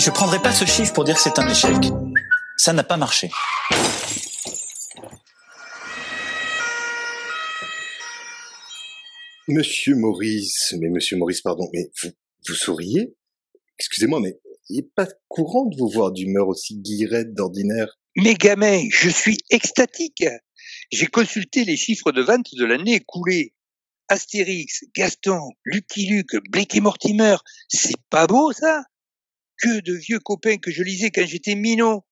je prendrai pas ce chiffre pour dire que c'est un échec. Ça n'a pas marché. Monsieur Maurice, mais Monsieur Maurice, pardon, mais vous, vous souriez? Excusez-moi, mais il n'est pas courant de vous voir d'humeur aussi guillerette d'ordinaire. Mais gamin, je suis extatique. J'ai consulté les chiffres de vente de l'année écoulée. Astérix, Gaston, Lucky Luke, Blake et Mortimer, c'est pas beau ça? Que de vieux copains que je lisais quand j'étais minot.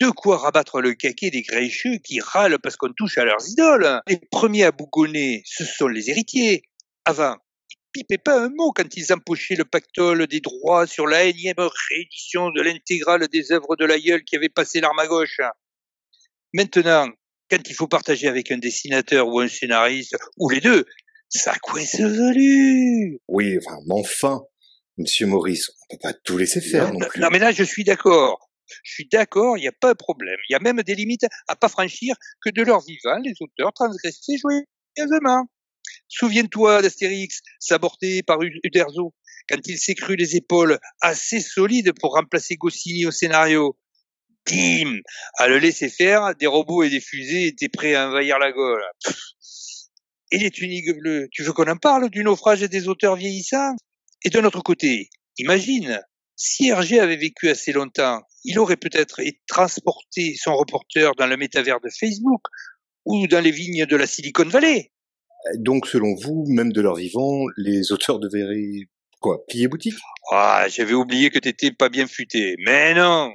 De quoi rabattre le caquet des grécheux qui râlent parce qu'on touche à leurs idoles. Les premiers à bougonner, ce sont les héritiers. Avant, ils pipaient pas un mot quand ils empochaient le pactole des droits sur la énième réédition de l'intégrale des œuvres de l'aïeul qui avait passé l'arme à gauche. Maintenant, quand il faut partager avec un dessinateur ou un scénariste, ou les deux, ça coince velu. Oui, enfin, enfin, Monsieur Maurice, on peut pas tout laisser faire non, non, plus. non, mais là, je suis d'accord. Je suis d'accord, il n'y a pas de problème. Il y a même des limites à pas franchir que de leur vivant, les auteurs transgressaient joyeusement. Souviens-toi d'Astérix, saborté par Uderzo, quand il s'est cru les épaules assez solides pour remplacer Goscinny au scénario. Bim À le laisser faire, des robots et des fusées étaient prêts à envahir la Gaule. Et les tuniques bleues, tu veux qu'on en parle du naufrage des auteurs vieillissants? Et d'un autre côté, imagine, si Hergé avait vécu assez longtemps, il aurait peut-être transporté son reporter dans le métavers de Facebook ou dans les vignes de la Silicon Valley. Donc, selon vous, même de leur vivant, les auteurs devraient, quoi, plier boutique? Ah, j'avais oublié que t'étais pas bien futé. Mais non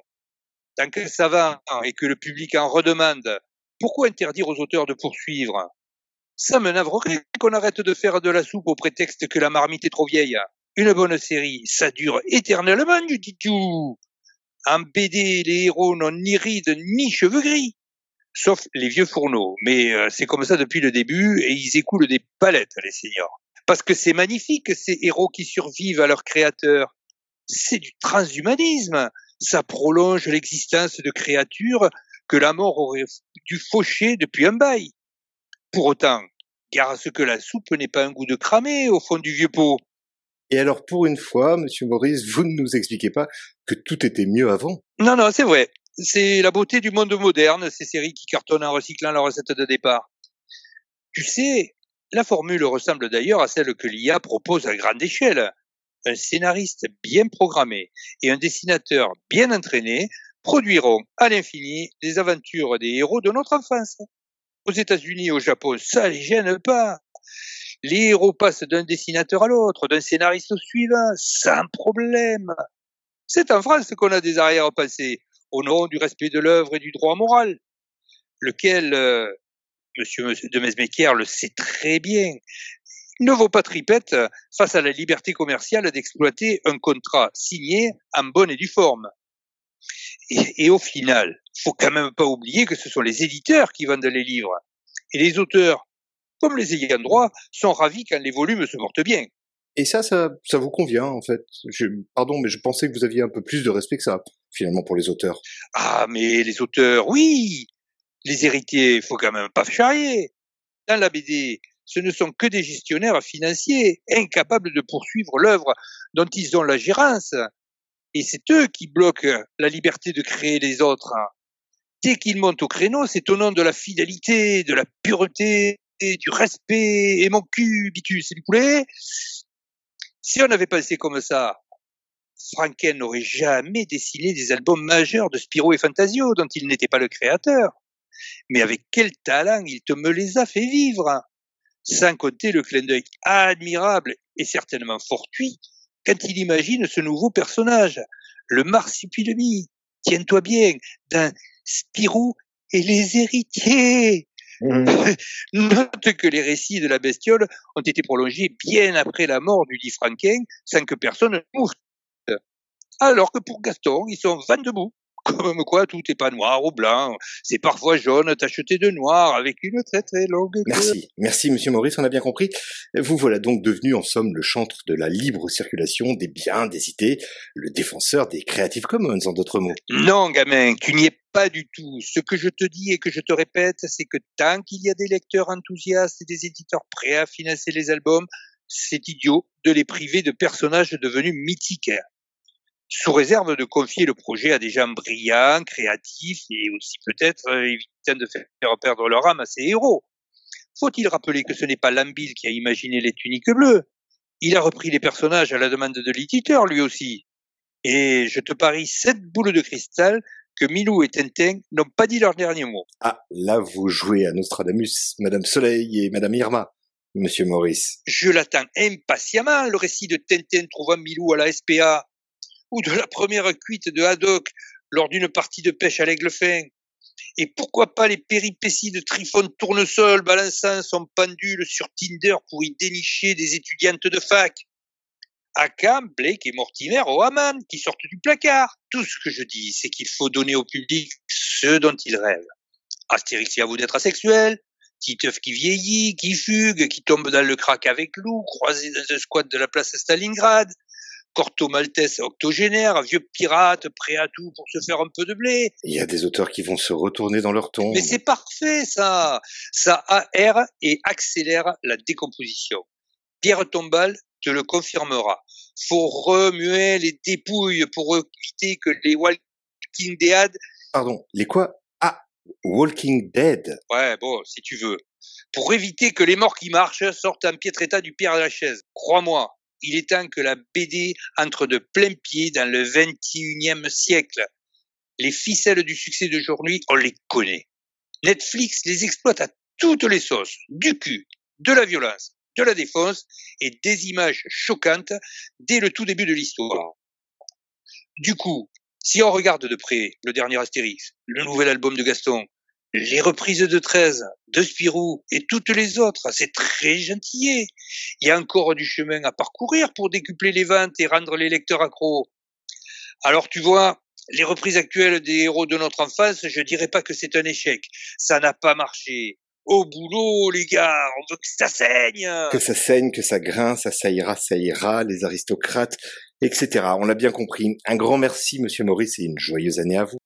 Tant que ça va et que le public en redemande, pourquoi interdire aux auteurs de poursuivre? Ça me navrerait qu'on arrête de faire de la soupe au prétexte que la marmite est trop vieille. Une bonne série, ça dure éternellement du titou. En BD, les héros n'ont ni rides ni cheveux gris. Sauf les vieux fourneaux. Mais euh, c'est comme ça depuis le début et ils écoulent des palettes, les seniors. Parce que c'est magnifique, ces héros qui survivent à leur créateur. C'est du transhumanisme. Ça prolonge l'existence de créatures que la mort aurait dû faucher depuis un bail. Pour autant, gare à ce que la soupe n'ait pas un goût de cramé au fond du vieux pot. Et alors, pour une fois, Monsieur Maurice, vous ne nous expliquez pas que tout était mieux avant. Non, non, c'est vrai. C'est la beauté du monde moderne, ces séries qui cartonnent en recyclant la recette de départ. Tu sais, la formule ressemble d'ailleurs à celle que l'IA propose à grande échelle. Un scénariste bien programmé et un dessinateur bien entraîné produiront à l'infini les aventures des héros de notre enfance. Aux États-Unis au Japon, ça les gêne pas. Les héros passent d'un dessinateur à l'autre, d'un scénariste au suivant, sans problème. C'est en France qu'on a des arrière-pensées, au nom du respect de l'œuvre et du droit moral, lequel, euh, monsieur de Mesmequier le sait très bien, ne vaut pas tripette face à la liberté commerciale d'exploiter un contrat signé en bonne et due forme. Et, et au final, faut quand même pas oublier que ce sont les éditeurs qui vendent les livres. Et les auteurs, comme les ayants droit, sont ravis quand les volumes se portent bien. Et ça, ça, ça vous convient, en fait. Je, pardon, mais je pensais que vous aviez un peu plus de respect que ça, finalement, pour les auteurs. Ah, mais les auteurs, oui Les héritiers, faut quand même pas charrier Dans la BD, ce ne sont que des gestionnaires financiers, incapables de poursuivre l'œuvre dont ils ont la gérance. Et c'est eux qui bloquent la liberté de créer les autres. Dès qu'ils montent au créneau, c'est au nom de la fidélité, de la pureté, du respect, et mon cul, bitus, c'est du poulet. Si on avait pensé comme ça, Franken n'aurait jamais dessiné des albums majeurs de Spirou et Fantasio dont il n'était pas le créateur. Mais avec quel talent il te me les a fait vivre Sans compter le clin d'œil admirable et certainement fortuit quand il imagine ce nouveau personnage, le marsupilami, tiens-toi bien, d'un Spirou et les héritiers. Mmh. Note que les récits de la bestiole ont été prolongés bien après la mort du dit Franquin sans que personne ne mouffe. Alors que pour Gaston, ils sont vent debout. Comme quoi, tout n'est pas noir ou blanc. C'est parfois jaune tacheté de noir avec une très très longue queue. Merci, merci Monsieur Maurice, on a bien compris. Vous voilà donc devenu en somme le chantre de la libre circulation des biens, des idées, le défenseur des Creative Commons en d'autres mots. Non, gamin, tu n'y es pas du tout. Ce que je te dis et que je te répète, c'est que tant qu'il y a des lecteurs enthousiastes et des éditeurs prêts à financer les albums, c'est idiot de les priver de personnages devenus mythiques. sous réserve de confier le projet à des gens brillants, créatifs et aussi peut-être euh, évitant de faire perdre leur âme à ses héros. Faut-il rappeler que ce n'est pas Lambil qui a imaginé les tuniques bleues? Il a repris les personnages à la demande de l'éditeur, lui aussi. Et je te parie sept boules de cristal que Milou et Tintin n'ont pas dit leur dernier mot. Ah, là vous jouez à Nostradamus, Madame Soleil et Madame Irma, Monsieur Maurice. Je l'attends impatiemment, le récit de Tintin trouvant Milou à la SPA, ou de la première cuite de Haddock lors d'une partie de pêche à l'aigle fin. Et pourquoi pas les péripéties de Trifon Tournesol balançant son pendule sur Tinder pour y dénicher des étudiantes de fac? Akam, Blake et Mortimer au Haman qui sortent du placard. Tout ce que je dis, c'est qu'il faut donner au public ce dont il rêve. Astérix à vous d'être asexuel, Titeuf qui vieillit, qui fugue, qui tombe dans le crack avec Lou, croisé dans un squat de la place Stalingrad, Corto Maltese octogénaire, vieux pirate prêt à tout pour se faire un peu de blé. Il y a des auteurs qui vont se retourner dans leur tombe. Mais c'est parfait ça Ça aère et accélère la décomposition. Pierre Tombal te le confirmera. Faut remuer les dépouilles pour éviter que les Walking Dead... Pardon, les quoi? Ah, Walking Dead Ouais, bon, si tu veux. Pour éviter que les morts qui marchent sortent en piètre état du père de la chaise. Crois-moi, il est temps que la BD entre de plein pied dans le 21e siècle. Les ficelles du succès d'aujourd'hui, on les connaît. Netflix les exploite à toutes les sauces, du cul, de la violence, de la défense et des images choquantes dès le tout début de l'histoire. Du coup, si on regarde de près le dernier Astérix, le nouvel album de Gaston, les reprises de 13, de Spirou et toutes les autres, c'est très gentil. Il y a encore du chemin à parcourir pour décupler les ventes et rendre les lecteurs accros. Alors tu vois, les reprises actuelles des héros de notre enfance, je dirais pas que c'est un échec. Ça n'a pas marché. Au boulot, les gars, on veut que ça saigne. Que ça saigne, que ça grince, ça ira, ça ira, les aristocrates, etc. On l'a bien compris. Un grand merci, monsieur Maurice, et une joyeuse année à vous.